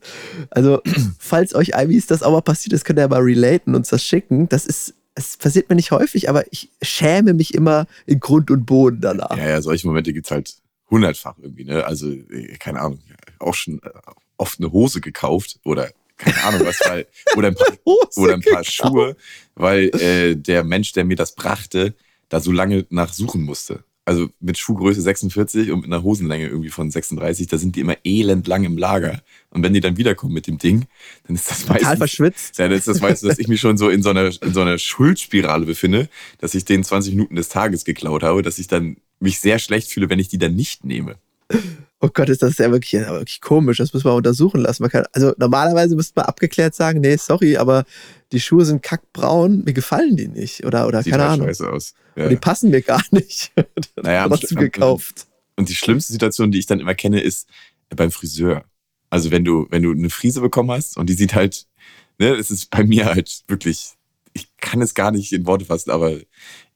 Also, falls euch Ivis das auch mal passiert ist, könnt ihr ja mal relaten und uns das schicken. Das ist, es passiert mir nicht häufig, aber ich schäme mich immer in Grund und Boden danach. Ja, ja, solche Momente gibt's halt hundertfach irgendwie, ne? Also, äh, keine Ahnung, auch schon äh, oft eine Hose gekauft oder keine Ahnung was, weil, oder ein paar, oder ein paar gekauft. Schuhe, weil äh, der Mensch, der mir das brachte, da so lange nach suchen musste. Also mit Schuhgröße 46 und mit einer Hosenlänge irgendwie von 36, da sind die immer elend lang im Lager. Und wenn die dann wiederkommen mit dem Ding, dann ist das Total meistens verschwitzt. ja, das ist das meiste, dass ich mich schon so in so einer, in so einer Schuldspirale befinde, dass ich den 20 Minuten des Tages geklaut habe, dass ich dann mich sehr schlecht fühle, wenn ich die dann nicht nehme. Oh Gott, ist das ja wirklich, ja, wirklich komisch. Das muss man untersuchen lassen. Kann, also normalerweise müsste man abgeklärt sagen, nee, sorry, aber die Schuhe sind kackbraun, mir gefallen die nicht. Oder, oder Sieht keine halt Ahnung. scheiße aus. Ja. Die passen mir gar nicht. Naja, trotzdem gekauft. Und die schlimmste Situation, die ich dann immer kenne, ist beim Friseur. Also wenn du, wenn du eine Frise bekommen hast und die sieht halt, ne, es ist bei mir halt wirklich, ich kann es gar nicht in Worte fassen, aber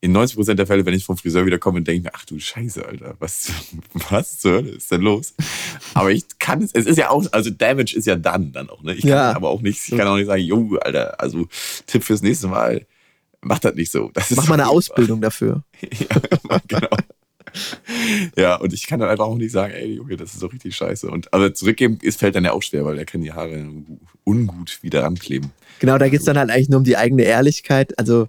in 90 Prozent der Fälle, wenn ich vom Friseur wiederkomme denke mir, ach du Scheiße, Alter, was, was zur Hölle ist denn los? Aber ich kann es, es ist ja auch, also Damage ist ja dann, dann auch, ne? Ich kann Ja. aber auch nicht, ich kann auch nicht sagen, jo, Alter, also Tipp fürs nächste Mal, mach das nicht so. Das Mach mal eine. Ausbildung dafür. ja, genau. Ja, und ich kann dann einfach auch nicht sagen, ey, Junge, das ist doch richtig scheiße. Und aber zurückgeben ist, fällt dann ja auch schwer, weil er kann die Haare ungut wieder rankleben. Genau, da geht's dann halt eigentlich nur um die eigene Ehrlichkeit. Also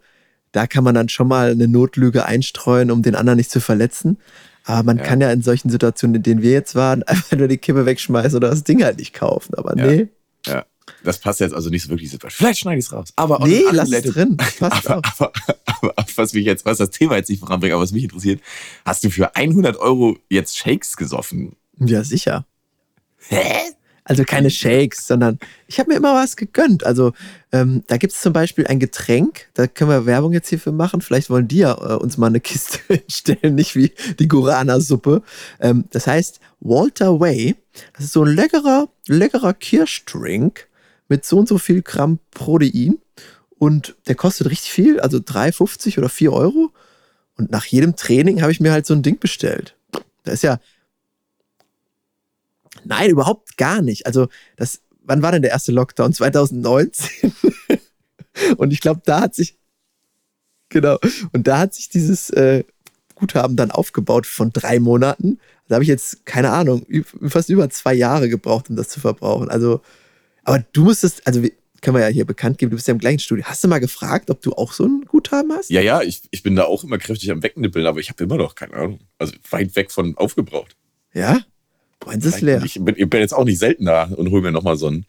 da kann man dann schon mal eine Notlüge einstreuen, um den anderen nicht zu verletzen. Aber man Ja. kann ja in solchen Situationen, in denen wir jetzt waren, einfach nur die Kippe wegschmeißen oder das Ding halt nicht kaufen. Aber Ja. nee, Ja. Das passt jetzt also nicht so wirklich. Vielleicht schneide ich es raus. Aber nee, lass es drin. Das passt Aber, auch. aber, aber, was mich jetzt, was das Thema jetzt nicht voranbringt, aber was mich interessiert, hast du für 100 Euro jetzt Shakes gesoffen? Ja, sicher. Hä? Also keine Shakes, sondern ich habe mir immer was gegönnt. Also ähm, da gibt es zum Beispiel ein Getränk, da können wir Werbung jetzt hierfür machen. Vielleicht wollen die ja äh, uns mal eine Kiste stellen, nicht wie die Gurana-Suppe. Ähm, das heißt Walter Way. Das ist so ein leckerer, leckerer Kirschdrink mit so und so viel Gramm Protein. Und der kostet richtig viel, also 3,50 oder 4 Euro. Und nach jedem Training habe ich mir halt so ein Ding bestellt. Da ist ja Nein, überhaupt gar nicht. Also, das, wann war denn der erste Lockdown? 2019. Und ich glaube, da hat sich, genau, und da hat sich dieses, äh, Guthaben dann aufgebaut von drei Monaten. Da habe ich jetzt, keine Ahnung, fast über zwei Jahre gebraucht, um das zu verbrauchen. Also, aber du musstest, also können wir ja hier bekannt geben, du bist ja im gleichen Studio. Hast du mal gefragt, ob du auch so ein Guthaben hast? Ja, ja, ich, ich bin da auch immer kräftig am Wegnippeln, aber ich habe immer noch keine Ahnung. Also weit weg von aufgebraucht. Ja? Meins ist leer. Ich bin, ich bin jetzt auch nicht selten da und hole mir nochmal so einen,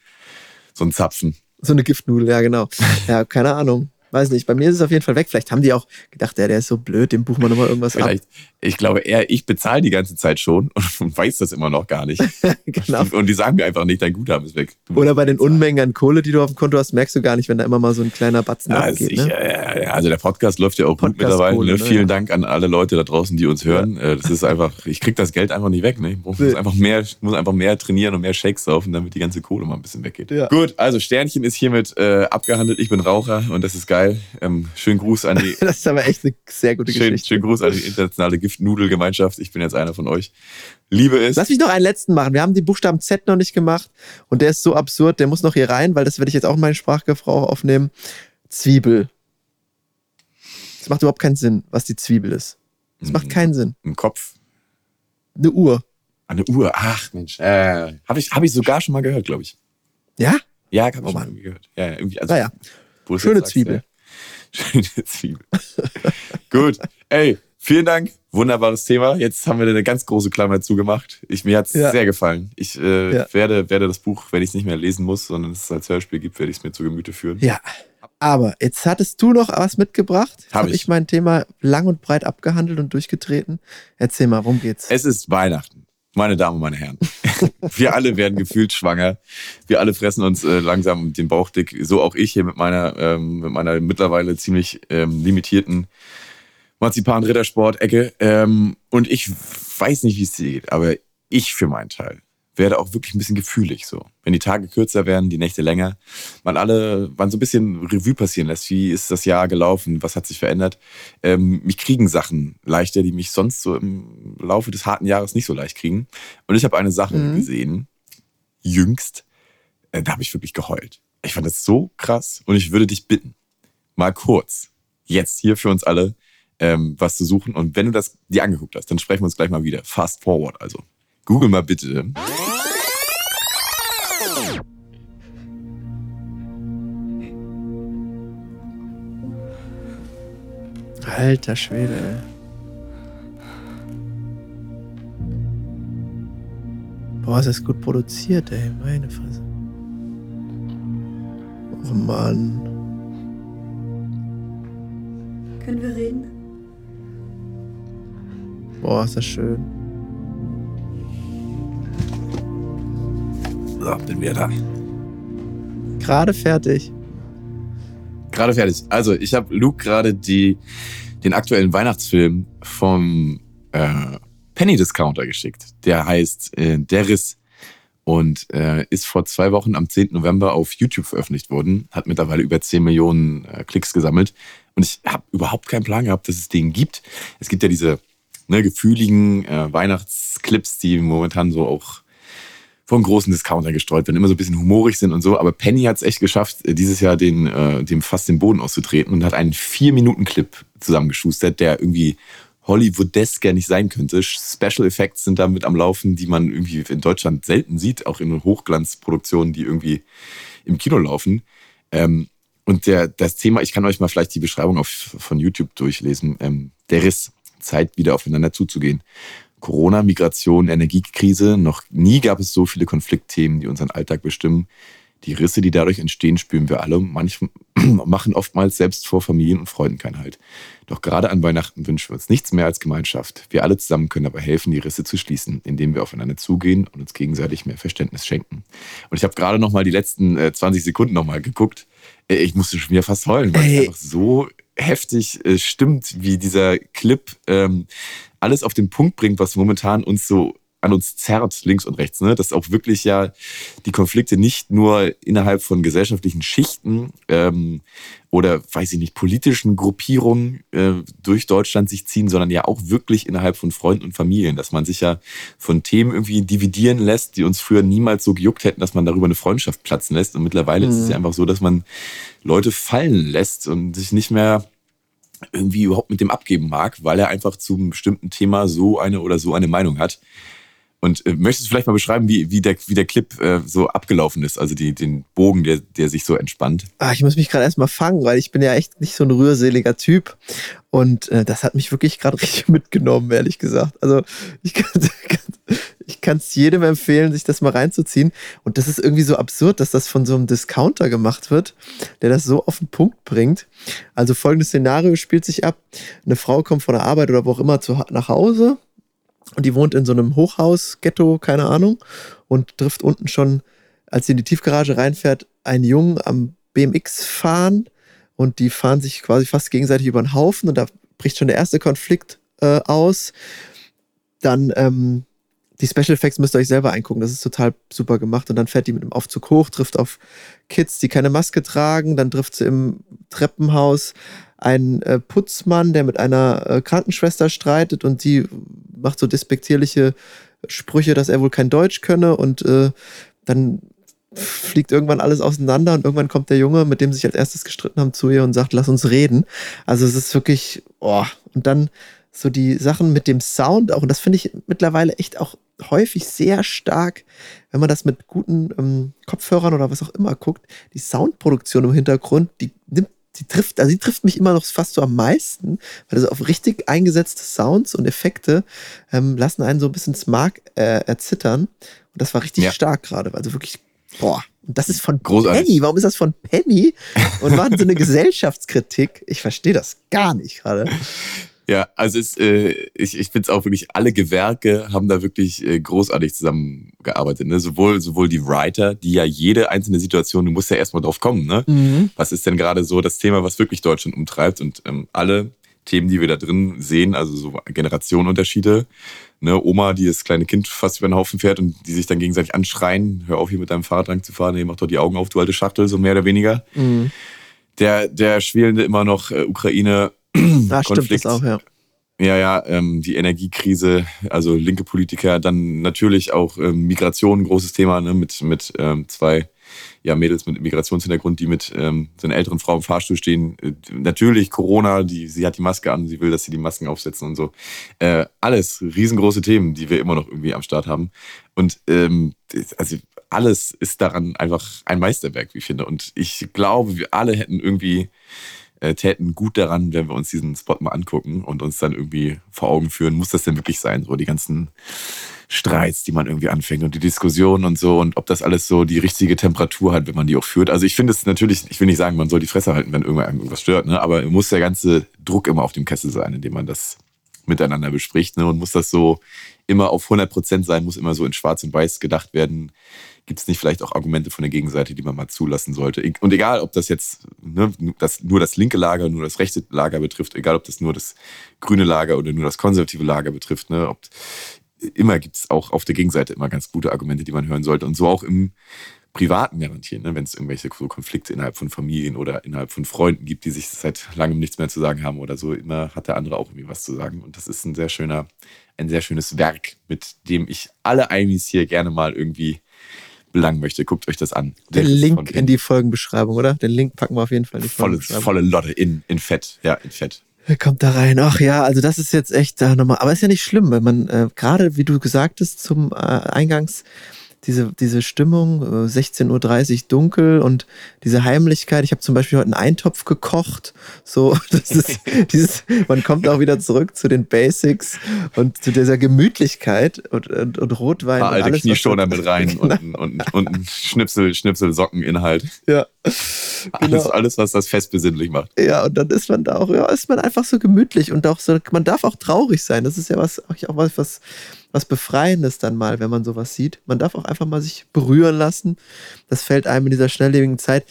so einen Zapfen. So eine Giftnudel, ja, genau. Ja, keine Ahnung. Weiß nicht, bei mir ist es auf jeden Fall weg. Vielleicht haben die auch gedacht, der, der ist so blöd, dem buchen wir nochmal irgendwas Vielleicht, ab. Ich glaube eher, ich bezahle die ganze Zeit schon und weiß das immer noch gar nicht. genau. Und die sagen mir einfach nicht, dein Guthaben ist weg. Oder bei den Unmengen an Kohle, die du auf dem Konto hast, merkst du gar nicht, wenn da immer mal so ein kleiner Batzen ja, abgeht. Ich, ne? ja, also der Podcast läuft ja auch Podcast gut mittlerweile. Kohle, ne? Vielen Dank an alle Leute da draußen, die uns hören. Ja. Äh, das ist einfach, ich krieg das Geld einfach nicht weg. Ne? Ich muss, einfach mehr, muss einfach mehr trainieren und mehr Shakes saufen, damit die ganze Kohle mal ein bisschen weggeht. Ja. Gut, also Sternchen ist hiermit äh, abgehandelt. Ich bin Raucher und das ist geil. Ähm, Schönen Gruß an die. das ist aber echt eine sehr gute schön, Geschichte. Schönen Gruß an die internationale Giftnudelgemeinschaft. Ich bin jetzt einer von euch. Liebe es. Lass mich noch einen letzten machen. Wir haben den Buchstaben Z noch nicht gemacht und der ist so absurd, der muss noch hier rein, weil das werde ich jetzt auch in meinen Sprachgebrauch aufnehmen. Zwiebel. Das macht überhaupt keinen Sinn, was die Zwiebel ist. Das macht keinen Sinn. Ein Kopf. Eine Uhr. Eine Uhr. Ach Mensch. Äh, habe ich, hab ich sogar schon mal gehört, glaube ich. Ja? Ja, habe ich oh, schon mal gehört. Ja, irgendwie. Also, naja. Schöne Zwiebel. Schöne Zwiebel. Gut. Ey, vielen Dank. Wunderbares Thema. Jetzt haben wir eine ganz große Klammer zugemacht. Ich, mir hat es ja. sehr gefallen. Ich äh, ja. werde, werde das Buch, wenn ich es nicht mehr lesen muss, sondern es als Hörspiel gibt, werde ich es mir zu Gemüte führen. Ja. Aber jetzt hattest du noch was mitgebracht. Habe hab ich. ich mein Thema lang und breit abgehandelt und durchgetreten. Erzähl mal, worum geht's? Es ist Weihnachten. Meine Damen und meine Herren, wir alle werden gefühlt schwanger. Wir alle fressen uns äh, langsam den Bauch dick. So auch ich hier mit meiner, ähm, mit meiner mittlerweile ziemlich ähm, limitierten Marzipan-Rittersport-Ecke. Ähm, und ich weiß nicht, wie es dir geht, aber ich für meinen Teil werde auch wirklich ein bisschen gefühlig so. Wenn die Tage kürzer werden, die Nächte länger, man alle, man so ein bisschen Revue passieren lässt, wie ist das Jahr gelaufen, was hat sich verändert. Ähm, mich kriegen Sachen leichter, die mich sonst so im Laufe des harten Jahres nicht so leicht kriegen. Und ich habe eine Sache mhm. gesehen, jüngst, äh, da habe ich wirklich geheult. Ich fand das so krass und ich würde dich bitten, mal kurz, jetzt hier für uns alle, ähm, was zu suchen. Und wenn du das dir angeguckt hast, dann sprechen wir uns gleich mal wieder. Fast forward also. Google mal bitte. Alter Schwede. Boah, ist das gut produziert, ey. Meine Fresse. Oh Mann. Können wir reden? Boah, ist das schön. So, bin wieder da. Gerade fertig. Gerade fertig. Also, ich habe Luke gerade den aktuellen Weihnachtsfilm vom äh, Penny Discounter geschickt. Der heißt äh, Der Riss und äh, ist vor zwei Wochen am 10. November auf YouTube veröffentlicht worden. Hat mittlerweile über 10 Millionen äh, Klicks gesammelt. Und ich habe überhaupt keinen Plan gehabt, dass es den gibt. Es gibt ja diese ne, gefühligen äh, Weihnachtsclips, die momentan so auch von großen Discountern gestreut werden, immer so ein bisschen humorig sind und so. Aber Penny hat es echt geschafft, äh, dieses Jahr den, äh, dem fast den Boden auszutreten und hat einen Vier-Minuten-Clip zusammengeschustert, der irgendwie Hollywoodesker nicht sein könnte. Special Effects sind damit am Laufen, die man irgendwie in Deutschland selten sieht, auch in Hochglanzproduktionen, die irgendwie im Kino laufen. Ähm, und der, das Thema, ich kann euch mal vielleicht die Beschreibung auf, von YouTube durchlesen. Ähm, der Riss, Zeit wieder aufeinander zuzugehen. Corona, Migration, Energiekrise. Noch nie gab es so viele Konfliktthemen, die unseren Alltag bestimmen. Die Risse, die dadurch entstehen, spüren wir alle. Manche machen oftmals selbst vor Familien und Freunden keinen Halt. Doch gerade an Weihnachten wünschen wir uns nichts mehr als Gemeinschaft. Wir alle zusammen können aber helfen, die Risse zu schließen, indem wir aufeinander zugehen und uns gegenseitig mehr Verständnis schenken. Und ich habe gerade noch mal die letzten 20 äh, Sekunden noch mal geguckt. Äh, ich musste schon wieder fast heulen, weil es einfach so heftig äh, stimmt, wie dieser Clip ähm, alles auf den Punkt bringt, was momentan uns so an uns zerrt, links und rechts. Ne? Dass auch wirklich ja die Konflikte nicht nur innerhalb von gesellschaftlichen Schichten ähm, oder, weiß ich nicht, politischen Gruppierungen äh, durch Deutschland sich ziehen, sondern ja auch wirklich innerhalb von Freunden und Familien. Dass man sich ja von Themen irgendwie dividieren lässt, die uns früher niemals so gejuckt hätten, dass man darüber eine Freundschaft platzen lässt. Und mittlerweile mhm. ist es ja einfach so, dass man Leute fallen lässt und sich nicht mehr irgendwie überhaupt mit dem abgeben mag, weil er einfach zu einem bestimmten Thema so eine oder so eine Meinung hat. Und äh, möchtest du vielleicht mal beschreiben, wie, wie, der, wie der Clip äh, so abgelaufen ist, also die, den Bogen, der, der sich so entspannt? Ah, ich muss mich gerade erstmal fangen, weil ich bin ja echt nicht so ein rührseliger Typ. Und äh, das hat mich wirklich gerade richtig mitgenommen, ehrlich gesagt. Also ich kann ich kann es jedem empfehlen, sich das mal reinzuziehen. Und das ist irgendwie so absurd, dass das von so einem Discounter gemacht wird, der das so auf den Punkt bringt. Also folgendes Szenario spielt sich ab. Eine Frau kommt von der Arbeit oder wo auch immer zu, nach Hause und die wohnt in so einem Hochhaus, Ghetto, keine Ahnung, und trifft unten schon, als sie in die Tiefgarage reinfährt, einen Jungen am BMX fahren und die fahren sich quasi fast gegenseitig über den Haufen und da bricht schon der erste Konflikt äh, aus. Dann ähm, die Special Effects müsst ihr euch selber eingucken, das ist total super gemacht. Und dann fährt die mit dem Aufzug hoch, trifft auf Kids, die keine Maske tragen, dann trifft sie im Treppenhaus einen äh, Putzmann, der mit einer äh, Krankenschwester streitet. Und die macht so despektierliche Sprüche, dass er wohl kein Deutsch könne. Und äh, dann fliegt irgendwann alles auseinander. Und irgendwann kommt der Junge, mit dem sie sich als erstes gestritten haben, zu ihr und sagt, lass uns reden. Also es ist wirklich, oh, und dann so die Sachen mit dem Sound auch, und das finde ich mittlerweile echt auch häufig sehr stark, wenn man das mit guten ähm, Kopfhörern oder was auch immer guckt, die Soundproduktion im Hintergrund, die nimmt die trifft, also die trifft mich immer noch fast so am meisten, weil also auf richtig eingesetzte Sounds und Effekte ähm, lassen einen so ein bisschen Smart äh, erzittern. Und das war richtig ja. stark gerade. Also wirklich, boah. Und das ist von Großartig. Penny. Warum ist das von Penny? Und war so eine Gesellschaftskritik. Ich verstehe das gar nicht gerade. Ja, also es, äh, ich, ich finde es auch wirklich, alle Gewerke haben da wirklich äh, großartig zusammengearbeitet. Ne? Sowohl, sowohl die Writer, die ja jede einzelne Situation, du musst ja erstmal drauf kommen, ne? Mhm. Was ist denn gerade so das Thema, was wirklich Deutschland umtreibt? Und ähm, alle Themen, die wir da drin sehen, also so Generationenunterschiede, ne, Oma, die das kleine Kind fast über den Haufen fährt und die sich dann gegenseitig anschreien, hör auf hier mit deinem Fahrrad lang zu fahren, nee, mach doch die Augen auf, du alte Schachtel, so mehr oder weniger. Mhm. Der, der schwelende immer noch äh, Ukraine da stimmt das auch, ja. Ja, ja, ähm, die Energiekrise, also linke Politiker, dann natürlich auch ähm, Migration, großes Thema, ne, mit, mit ähm, zwei ja, Mädels mit Migrationshintergrund, die mit ähm, so einer älteren Frau im Fahrstuhl stehen. Äh, natürlich Corona, die, sie hat die Maske an, sie will, dass sie die Masken aufsetzen und so. Äh, alles riesengroße Themen, die wir immer noch irgendwie am Start haben. Und ähm, also alles ist daran einfach ein Meisterwerk, wie ich finde. Und ich glaube, wir alle hätten irgendwie äh, täten gut daran, wenn wir uns diesen Spot mal angucken und uns dann irgendwie vor Augen führen, muss das denn wirklich sein? So die ganzen Streits, die man irgendwie anfängt und die Diskussionen und so und ob das alles so die richtige Temperatur hat, wenn man die auch führt. Also ich finde es natürlich, ich will nicht sagen, man soll die Fresse halten, wenn irgendwas stört, ne? aber muss der ganze Druck immer auf dem Kessel sein, indem man das miteinander bespricht ne? und muss das so immer auf 100 Prozent sein, muss immer so in schwarz und weiß gedacht werden gibt es nicht vielleicht auch Argumente von der Gegenseite, die man mal zulassen sollte? Und egal, ob das jetzt ne, das, nur das linke Lager, nur das rechte Lager betrifft, egal, ob das nur das grüne Lager oder nur das konservative Lager betrifft, ne, ob, immer gibt es auch auf der Gegenseite immer ganz gute Argumente, die man hören sollte. Und so auch im privaten garantieren, ne, wenn es irgendwelche Konflikte innerhalb von Familien oder innerhalb von Freunden gibt, die sich seit langem nichts mehr zu sagen haben oder so, immer hat der andere auch irgendwie was zu sagen. Und das ist ein sehr schöner, ein sehr schönes Werk, mit dem ich alle Aimis hier gerne mal irgendwie belangen möchte, guckt euch das an. Den Link in die Folgenbeschreibung, oder? Den Link packen wir auf jeden Fall in die volle, volle Lotte in, in Fett. Ja, in Fett. Wer kommt da rein? Ach ja, also das ist jetzt echt da nochmal. Aber ist ja nicht schlimm, wenn man äh, gerade, wie du gesagt hast, zum äh, Eingangs diese, diese Stimmung, 16.30 Uhr dunkel und diese Heimlichkeit. Ich habe zum Beispiel heute einen Eintopf gekocht. So, das ist dieses, man kommt auch wieder zurück zu den Basics und zu dieser Gemütlichkeit und, und, und Rotwein. Ein paar alte Knieschoner mit rein genau. und, und, und ein Schnipsel, Schnipsel Sockeninhalt. Ja. Genau. Alles, alles, was das Fest besinnlich macht. Ja, und dann ist man da auch, ja, ist man einfach so gemütlich und auch so, man darf auch traurig sein. Das ist ja was, auch was, was was Befreiendes dann mal, wenn man sowas sieht. Man darf auch einfach mal sich berühren lassen. Das fällt einem in dieser schnelllebigen Zeit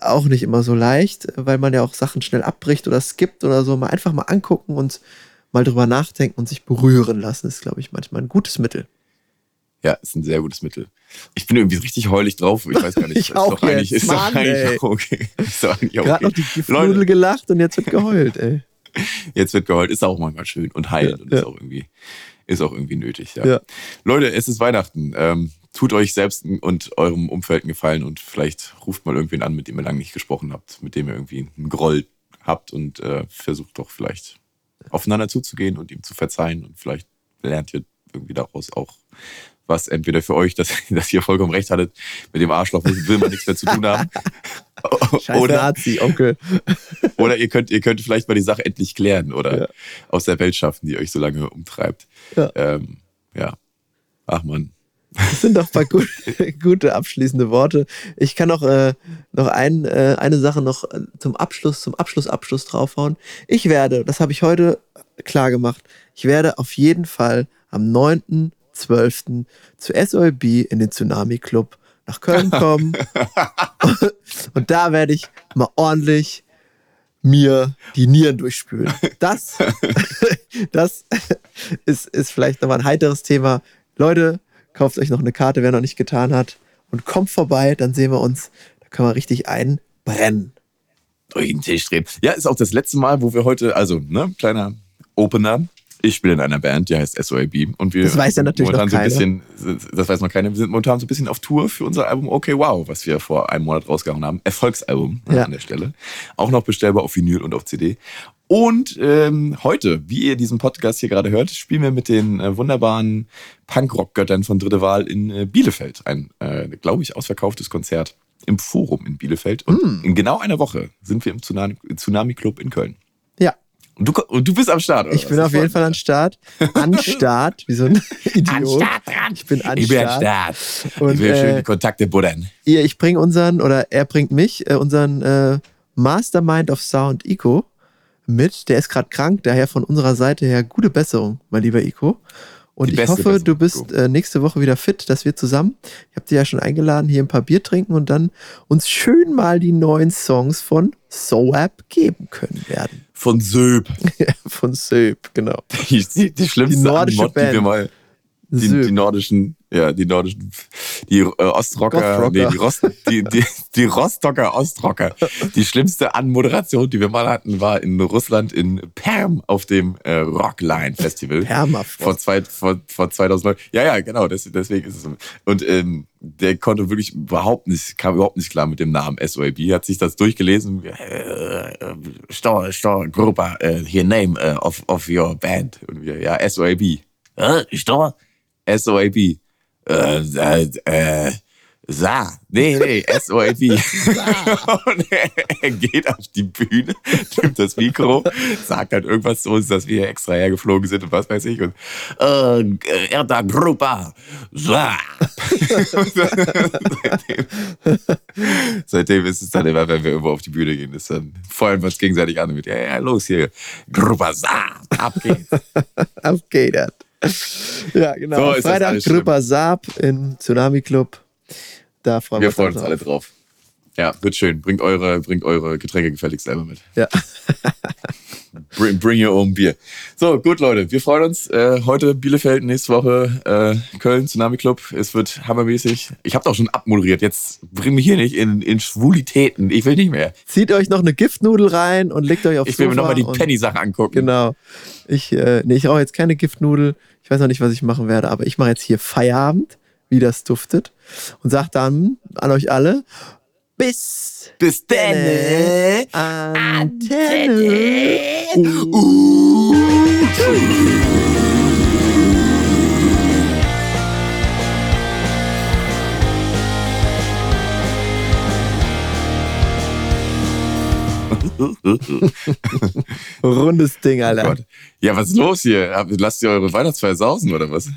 auch nicht immer so leicht, weil man ja auch Sachen schnell abbricht oder skippt oder so. Mal einfach mal angucken und mal drüber nachdenken und sich berühren lassen, ist, glaube ich, manchmal ein gutes Mittel. Ja, ist ein sehr gutes Mittel. Ich bin irgendwie richtig heulig drauf. Ich weiß gar nicht. ich ist auch doch jetzt. Eigentlich, ist Mann, doch eigentlich okay. Ist doch eigentlich okay. Gerade noch die Gefludel gelacht und jetzt wird geheult, ey. Jetzt wird geheult. Ist auch manchmal schön und heilend ja, und ist auch irgendwie ist auch irgendwie nötig. Ja. ja. Leute, es ist Weihnachten. Ähm, tut euch selbst und eurem Umfeld einen Gefallen und vielleicht ruft mal irgendwen an, mit dem ihr lange nicht gesprochen habt, mit dem ihr irgendwie einen Groll habt und äh, versucht doch vielleicht aufeinander zuzugehen und ihm zu verzeihen und vielleicht lernt ihr irgendwie daraus auch was entweder für euch, dass, dass ihr vollkommen recht hattet, mit dem Arschloch will man nichts mehr zu tun haben. Scheiß oder, Nazi, Onkel. oder ihr könnt, ihr könnt vielleicht mal die Sache endlich klären oder Ja. aus der Welt schaffen, die euch so lange umtreibt. Ja. Ähm, ja. Ach man. Das sind doch ein paar gut, gute abschließende Worte. Ich kann noch, äh, noch ein, äh, eine Sache noch äh, zum Abschluss, zum Abschluss, Abschluss draufhauen. Ich werde, das habe ich heute klar gemacht, ich werde auf jeden Fall am 9.12. zu SOLB in den Tsunami Club nach Köln kommen. Und da werde ich mal ordentlich mir die Nieren durchspülen. Das, das ist, ist vielleicht nochmal ein heiteres Thema. Leute, kauft euch noch eine Karte, wer noch nicht getan hat. Und kommt vorbei, dann sehen wir uns. Da können wir richtig einbrennen. durch den Tisch drehen. Ja, ist auch das letzte Mal, wo wir heute, also, ne, kleiner Opener. Ich spiele in einer Band, die heißt SOAB. Und wir Das weiß ja natürlich momentan noch so ein bisschen, das weiß noch keiner. Wir sind momentan so ein bisschen auf Tour für unser Album Okay Wow, was wir vor einem Monat rausgehauen haben. Erfolgsalbum Ja. an der Stelle. Auch noch bestellbar auf Vinyl und auf CD. Und ähm, heute, wie ihr diesen Podcast hier gerade hört, spielen wir mit den äh, wunderbaren Punkrock-Göttern von Dritte Wahl in äh, Bielefeld. Ein, äh, glaube ich, ausverkauftes Konzert im Forum in Bielefeld. Und Mm. in genau einer Woche sind wir im Tsunami, Tsunami Club in Köln. Du, du bist am Start, oder? ich bin auf jeden Fall an Start. An Start, wie so ein Idiot. dran. Ich bin an ich bin am Start. Start. Und, ich will äh, schön die Kontakte buddern. Ihr, ich bringe unseren, oder er bringt mich, äh, unseren äh, Mastermind of Sound Ico mit. Der ist gerade krank, daher von unserer Seite her gute Besserung, mein lieber Ico. Und Die ich hoffe, Besserung, du bist äh, nächste Woche wieder fit, dass wir zusammen, ich habe dir ja schon eingeladen, hier ein paar Bier trinken und dann uns schön mal die neuen Songs von Soap geben können werden. Von Söb. von Söp, genau. Die, die, die schlimmste Die nordische Anmod, die wir Band. mal. Die, die nordischen, ja, die nordischen, die äh, Ostrocker, nee, die, Rost, die, die, die Rostocker Ostrocker. Die schlimmste Anmoderation, die wir mal hatten, war in Russland in Perm auf dem äh, Rockline Festival. Permafrost. Vor, zwei, vor, vor 2009. Ja, ja, genau, das, deswegen ist es so. Und ähm, der konnte wirklich überhaupt nicht, kam überhaupt nicht klar mit dem Namen SOAB, hat sich das durchgelesen. Äh, äh, Stor, Stor, Gruppe, äh, hier Name äh, of, of your band. Und wir, ja, SOAB. Äh, Stor? SOAB. Äh, äh, Sa. Nee, nee, SOAB. und er, er geht auf die Bühne, nimmt das Mikro, sagt halt irgendwas zu uns, dass wir extra hergeflogen sind und was weiß ich. Und äh, Erda Grupa. Sa. seitdem, seitdem ist es dann immer, wenn wir irgendwo auf die Bühne gehen, ist dann feuern wir uns gegenseitig an mit, ja, ja, los hier, Grupa Sa, ab geht's. Auf geht das. Ja, genau. So Freitag. Gripper Saab im Tsunami Club. Da freuen wir, Wir freuen uns alle drauf. Ja, wird schön. Bringt eure, bringt eure Getränke gefälligst selber mit. Ja. Bring, bring your own beer. So, gut, Leute. Wir freuen uns. Äh, heute Bielefeld, nächste Woche äh, Köln, Tsunami Club. Es wird hammermäßig. Ich habe doch schon abmoderiert. Jetzt bring mich hier nicht in, in Schwulitäten. Ich will nicht mehr. Zieht euch noch eine Giftnudel rein und legt euch aufs Ich will mir Sofa nochmal die Penny-Sache angucken. Genau. Ich, äh, nee, ich rauche jetzt keine Giftnudel. Ich weiß noch nicht, was ich machen werde, aber ich mache jetzt hier Feierabend, wie das duftet. Und sag dann an euch alle, bis Bis dann. Antenne. Rundes Ding, Alter. Gott. Ja, was ist los hier? Lasst ihr eure Weihnachtsfeier sausen oder was?